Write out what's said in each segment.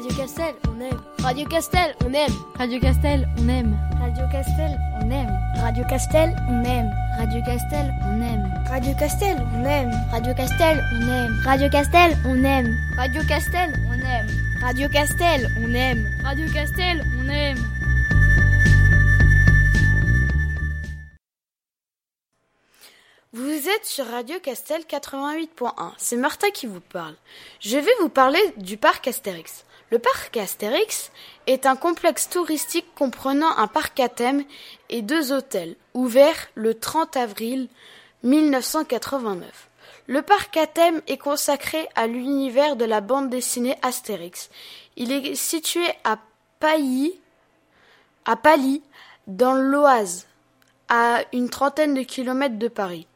Radio Castel, on aime. Radio Castel, on aime. Radio Castel, on aime. Radio Castel, on aime. Radio Castel, on aime. Radio Castel, on aime. Radio Castel, on aime. Radio Castel, on aime. Radio Castel, on aime. Radio Castel, on aime. Radio Castel, on aime. Radio Castel, on aime. Vous êtes sur Radio Castel 88.1. C'est Martha qui vous parle. Je vais vous parler du parc Astérix. Le parc Astérix est un complexe touristique comprenant un parc à thème et deux hôtels, ouvert le 30 avril 1989. Le parc à thème est consacré à l'univers de la bande dessinée Astérix. Il est situé à Pailly, à Paly, dans l'Oise, à une trentaine de kilomètres de Paris.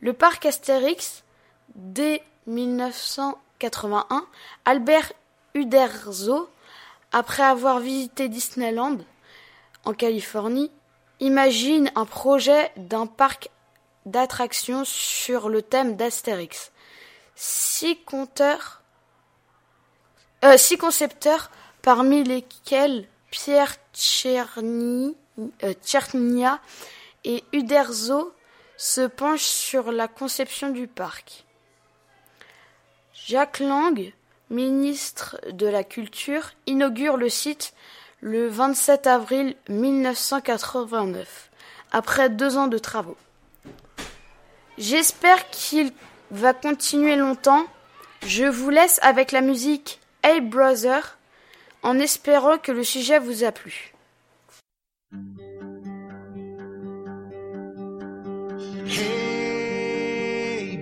Le parc Astérix, dès 1981, Albert Uderzo, après avoir visité Disneyland en Californie, imagine un projet d'un parc d'attractions sur le thème d'Astérix. Six euh, concepteurs, parmi lesquels Pierre euh, Tchernia et Uderzo se penche sur la conception du parc. Jacques Lang, ministre de la Culture, inaugure le site le 27 avril 1989, après deux ans de travaux. J'espère qu'il va continuer longtemps. Je vous laisse avec la musique Hey Brother, en espérant que le sujet vous a plu.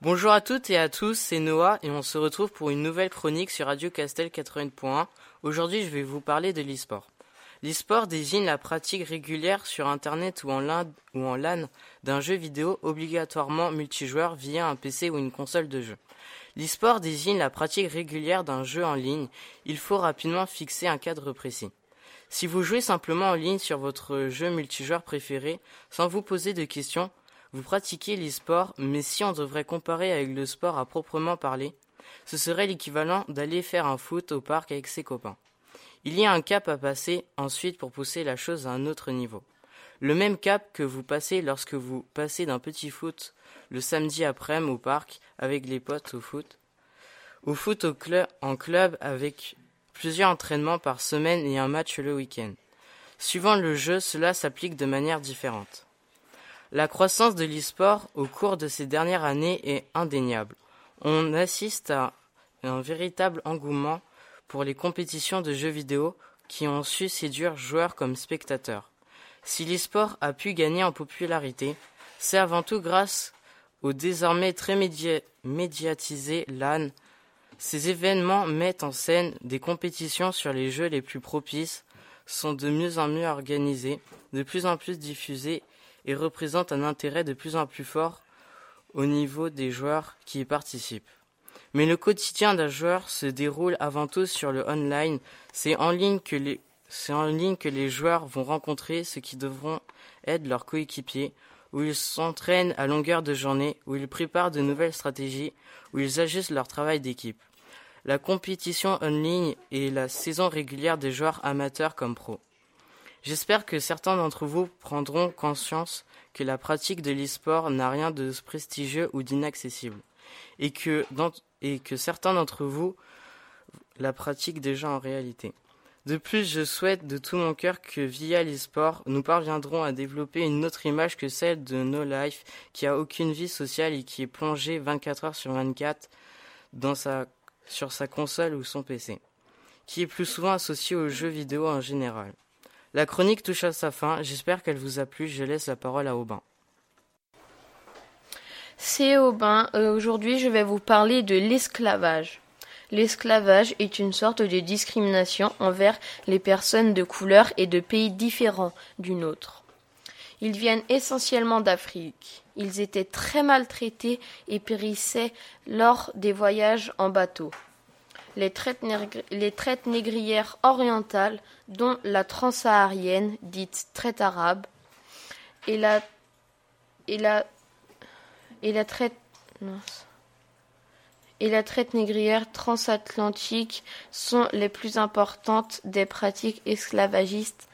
Bonjour à toutes et à tous, c'est Noah et on se retrouve pour une nouvelle chronique sur Radio Castel 80.1. Aujourd'hui, je vais vous parler de l'e-sport. L'e-sport désigne la pratique régulière sur Internet ou en LAN, ou en LAN d'un jeu vidéo obligatoirement multijoueur via un PC ou une console de jeu. L'e-sport désigne la pratique régulière d'un jeu en ligne. Il faut rapidement fixer un cadre précis. Si vous jouez simplement en ligne sur votre jeu multijoueur préféré, sans vous poser de questions, vous pratiquez l'e-sport, mais si on devrait comparer avec le sport à proprement parler, ce serait l'équivalent d'aller faire un foot au parc avec ses copains. Il y a un cap à passer ensuite pour pousser la chose à un autre niveau. Le même cap que vous passez lorsque vous passez d'un petit foot le samedi après-midi au parc avec les potes au foot, au foot au en club avec plusieurs entraînements par semaine et un match le week-end. Suivant le jeu, cela s'applique de manière différente. La croissance de l'e-sport au cours de ces dernières années est indéniable. On assiste à un véritable engouement pour les compétitions de jeux vidéo qui ont su séduire joueurs comme spectateurs. Si l'e-sport a pu gagner en popularité, c'est avant tout grâce au désormais très média médiatisé LAN. Ces événements mettent en scène des compétitions sur les jeux les plus propices, sont de mieux en mieux organisés, de plus en plus diffusés et représentent un intérêt de plus en plus fort au niveau des joueurs qui y participent. Mais le quotidien d'un joueur se déroule avant tout sur le online. C'est en ligne que les c'est en ligne que les joueurs vont rencontrer ceux qui devront être leurs coéquipiers, où ils s'entraînent à longueur de journée, où ils préparent de nouvelles stratégies, où ils ajustent leur travail d'équipe. La compétition en ligne est la saison régulière des joueurs amateurs comme pros. J'espère que certains d'entre vous prendront conscience que la pratique de l'e-sport n'a rien de prestigieux ou d'inaccessible, et que, certains d'entre vous la pratiquent déjà en réalité. De plus, je souhaite de tout mon cœur que via l'e-sport, nous parviendrons à développer une autre image que celle de No Life, qui a aucune vie sociale et qui est plongé 24 heures sur 24 dans sa, sur sa console ou son PC, qui est plus souvent associé aux jeux vidéo en général. La chronique touche à sa fin, j'espère qu'elle vous a plu, je laisse la parole à Aubin. C'est Aubin, euh, aujourd'hui je vais vous parler de l'esclavage. L'esclavage est une sorte de discrimination envers les personnes de couleur et de pays différents du nôtre. Ils viennent essentiellement d'Afrique. Ils étaient très maltraités et périssaient lors des voyages en bateau. Les traites, négrières orientales, dont la transsaharienne, dite traite arabe, et la traite négrière transatlantique sont les plus importantes des pratiques esclavagistes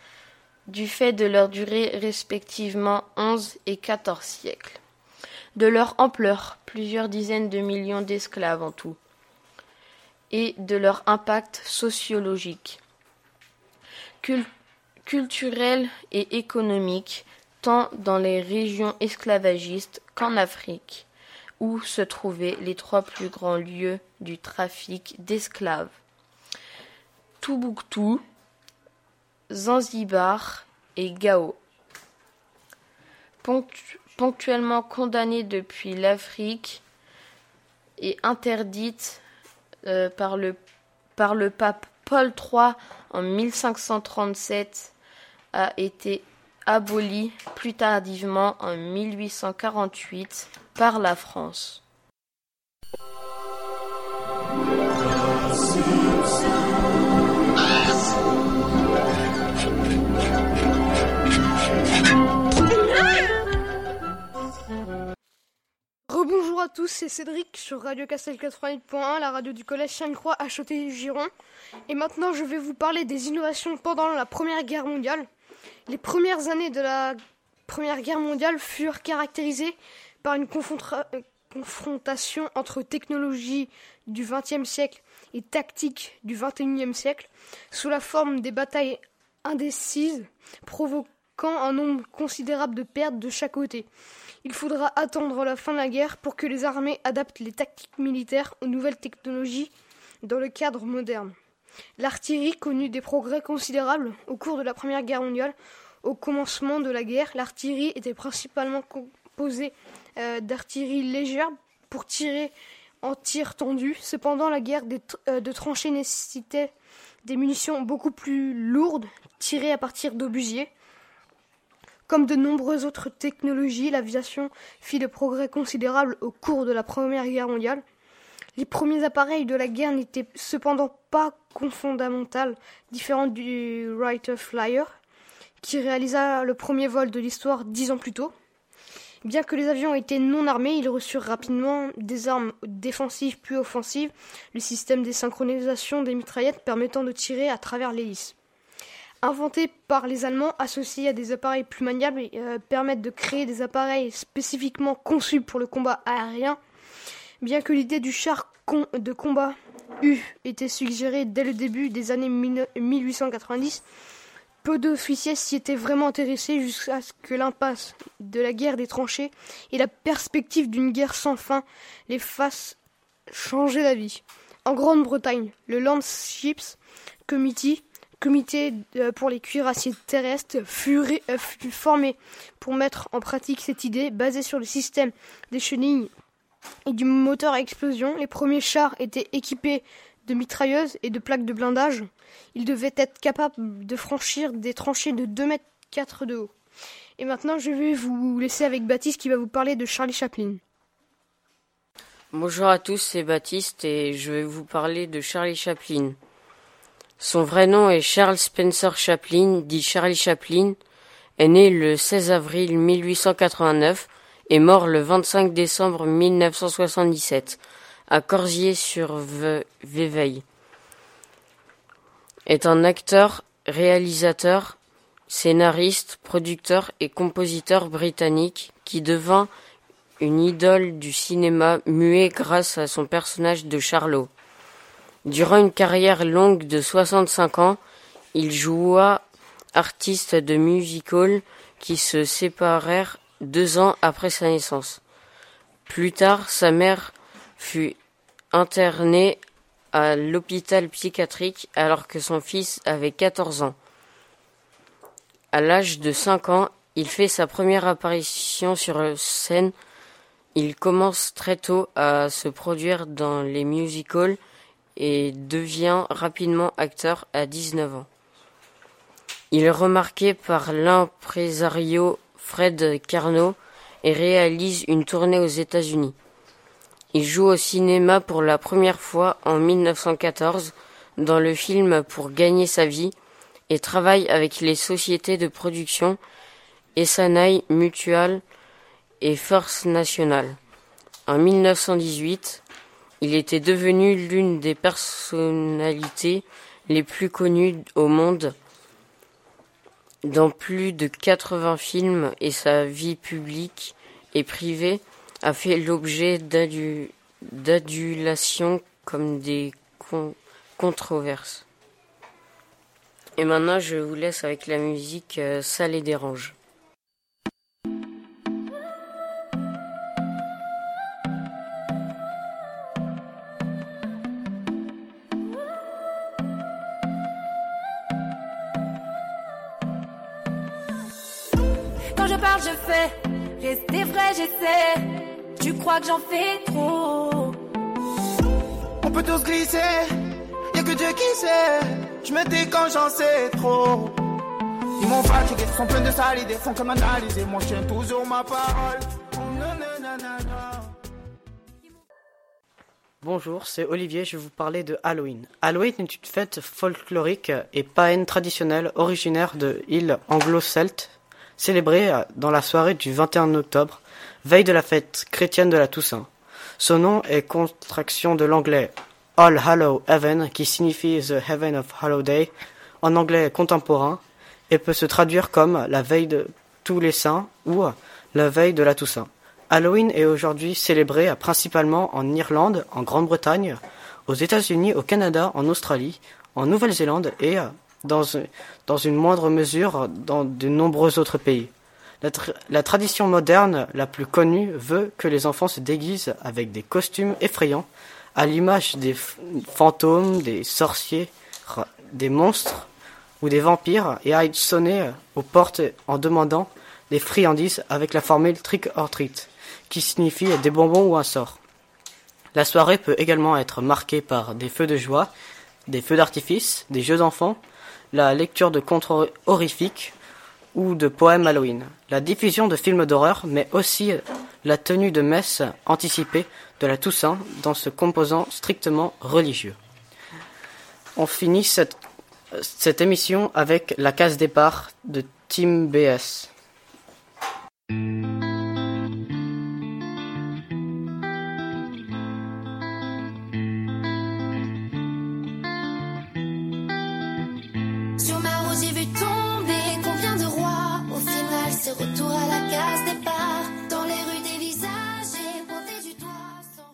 du fait de leur durée respectivement 11 et 14 siècles, de leur ampleur, plusieurs dizaines de millions d'esclaves en tout, et de leur impact sociologique, culturel et économique, tant dans les régions esclavagistes qu'en Afrique, où se trouvaient les trois plus grands lieux du trafic d'esclaves. Toubouctou, Zanzibar et Gao. ponctuellement condamnée depuis l'Afrique et interdite euh, par, le, par le pape Paul III en 1537, a été abolie plus tardivement en 1848 par la France. Rebonjour à tous, c'est Cédric sur Radio Castel 88.1, la radio du collège Sainte-Croix à Château-Giron. Et maintenant, je vais vous parler des innovations pendant la Première Guerre mondiale. Les premières années de la Première Guerre mondiale furent caractérisées par une euh, confrontation entre technologie du XXe siècle et tactique du XXIe siècle, sous la forme des batailles indécises, provoquant un nombre considérable de pertes de chaque côté. Il faudra attendre la fin de la guerre pour que les armées adaptent les tactiques militaires aux nouvelles technologies dans le cadre moderne. L'artillerie connut des progrès considérables au cours de la Première Guerre mondiale. Au commencement de la guerre, l'artillerie était principalement composée euh, d'artillerie légère pour tirer en tir tendu. Cependant, la guerre euh, de tranchées nécessitait des munitions beaucoup plus lourdes tirées à partir d'obusiers. Comme de nombreuses autres technologies, l'aviation fit de progrès considérables au cours de la Première Guerre mondiale. Les premiers appareils de la guerre n'étaient cependant pas fondamentaux, différents du Wright Flyer, qui réalisa le premier vol de l'histoire dix ans plus tôt. Bien que les avions étaient non armés, ils reçurent rapidement des armes défensives puis offensives, le système de synchronisation des mitraillettes permettant de tirer à travers l'hélice inventés par les Allemands, associés à des appareils plus maniables, euh, permettent de créer des appareils spécifiquement conçus pour le combat aérien. Bien que l'idée du char de combat eût été suggérée dès le début des années 1890, peu d'officiers s'y étaient vraiment intéressés jusqu'à ce que l'impasse de la guerre des tranchées et la perspective d'une guerre sans fin les fassent changer d'avis. En Grande-Bretagne, le Landships Committee comité euh, pour les cuirassiers terrestres fut, euh, fut, formé pour mettre en pratique cette idée basée sur le système des chenilles et du moteur à explosion. Les premiers chars étaient équipés de mitrailleuses et de plaques de blindage. Ils devaient être capables de franchir des tranchées de 2 mètres 4 de haut. Et maintenant, je vais vous laisser avec Baptiste qui va vous parler de Charlie Chaplin. Bonjour à tous, c'est Baptiste et je vais vous parler de Charlie Chaplin. Son vrai nom est Charles Spencer Chaplin, dit Charlie Chaplin, est né le 16 avril 1889 et mort le 25 décembre 1977 à Corsier-sur-Véveille. Est un acteur, réalisateur, scénariste, producteur et compositeur britannique qui devint une idole du cinéma muet grâce à son personnage de Charlot. Durant une carrière longue de 65 ans, il joua artiste de musical qui se séparèrent deux ans après sa naissance. Plus tard, sa mère fut internée à l'hôpital psychiatrique alors que son fils avait 14 ans. À l'âge de 5 ans, il fait sa première apparition sur scène. Il commence très tôt à se produire dans les musicals et devient rapidement acteur à 19 ans. Il est remarqué par l'impresario Fred Carnot et réalise une tournée aux États-Unis. Il joue au cinéma pour la première fois en 1914 dans le film Pour gagner sa vie et travaille avec les sociétés de production Essanay Mutual et Force Nationale. En 1918, il était devenu l'une des personnalités les plus connues au monde dans plus de 80 films et sa vie publique et privée a fait l'objet d'adulations comme des controverses. Et maintenant, je vous laisse avec la musique euh, Ça les dérange. Rester vrai, j'essaie. Tu crois que j'en fais trop? On peut tous glisser. Y'a que Dieu qui sait. Je me dis quand j'en sais trop. Ils m'ont fatigué, sont pleins de sales idées, font comme analyser. Moi, je tiens toujours ma parole. Bonjour, c'est Olivier, je vais vous parler de Halloween. Halloween est une fête folklorique et païenne traditionnelle originaire de île anglo-celte, célébrée dans la soirée du 21 octobre, veille de la fête chrétienne de la Toussaint. Son nom est contraction de l'anglais All Hallow Heaven, qui signifie The Heaven of Hallowday en anglais contemporain, et peut se traduire comme la veille de tous les saints ou la veille de la Toussaint. Halloween est aujourd'hui célébré principalement en Irlande, en Grande-Bretagne, aux États-Unis, au Canada, en Australie, en Nouvelle-Zélande et dans, une moindre mesure dans de nombreux autres pays. La, la, tradition moderne la plus connue veut que les enfants se déguisent avec des costumes effrayants, à l'image des fantômes, des sorciers, des monstres ou des vampires, et aillent sonner aux portes en demandant des friandises avec la formule trick or treat qui signifie des bonbons ou un sort. La soirée peut également être marquée par des feux de joie, des feux d'artifice, des jeux d'enfants, la lecture de contes horrifiques ou de poèmes Halloween, la diffusion de films d'horreur, mais aussi la tenue de messe anticipée de la Toussaint dans ce composant strictement religieux. On finit cette, émission avec la case départ de Team BS. Dans les rues des visages, du. Sans...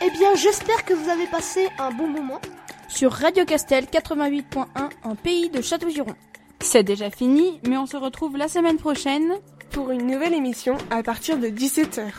Eh bien, j'espère que vous avez passé un bon moment. Sur Radio Castel 88.1 en pays de Château-Giron. C'est déjà fini, mais on se retrouve la semaine prochaine pour une nouvelle émission à partir de 17h.